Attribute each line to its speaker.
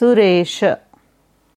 Speaker 1: Suresha.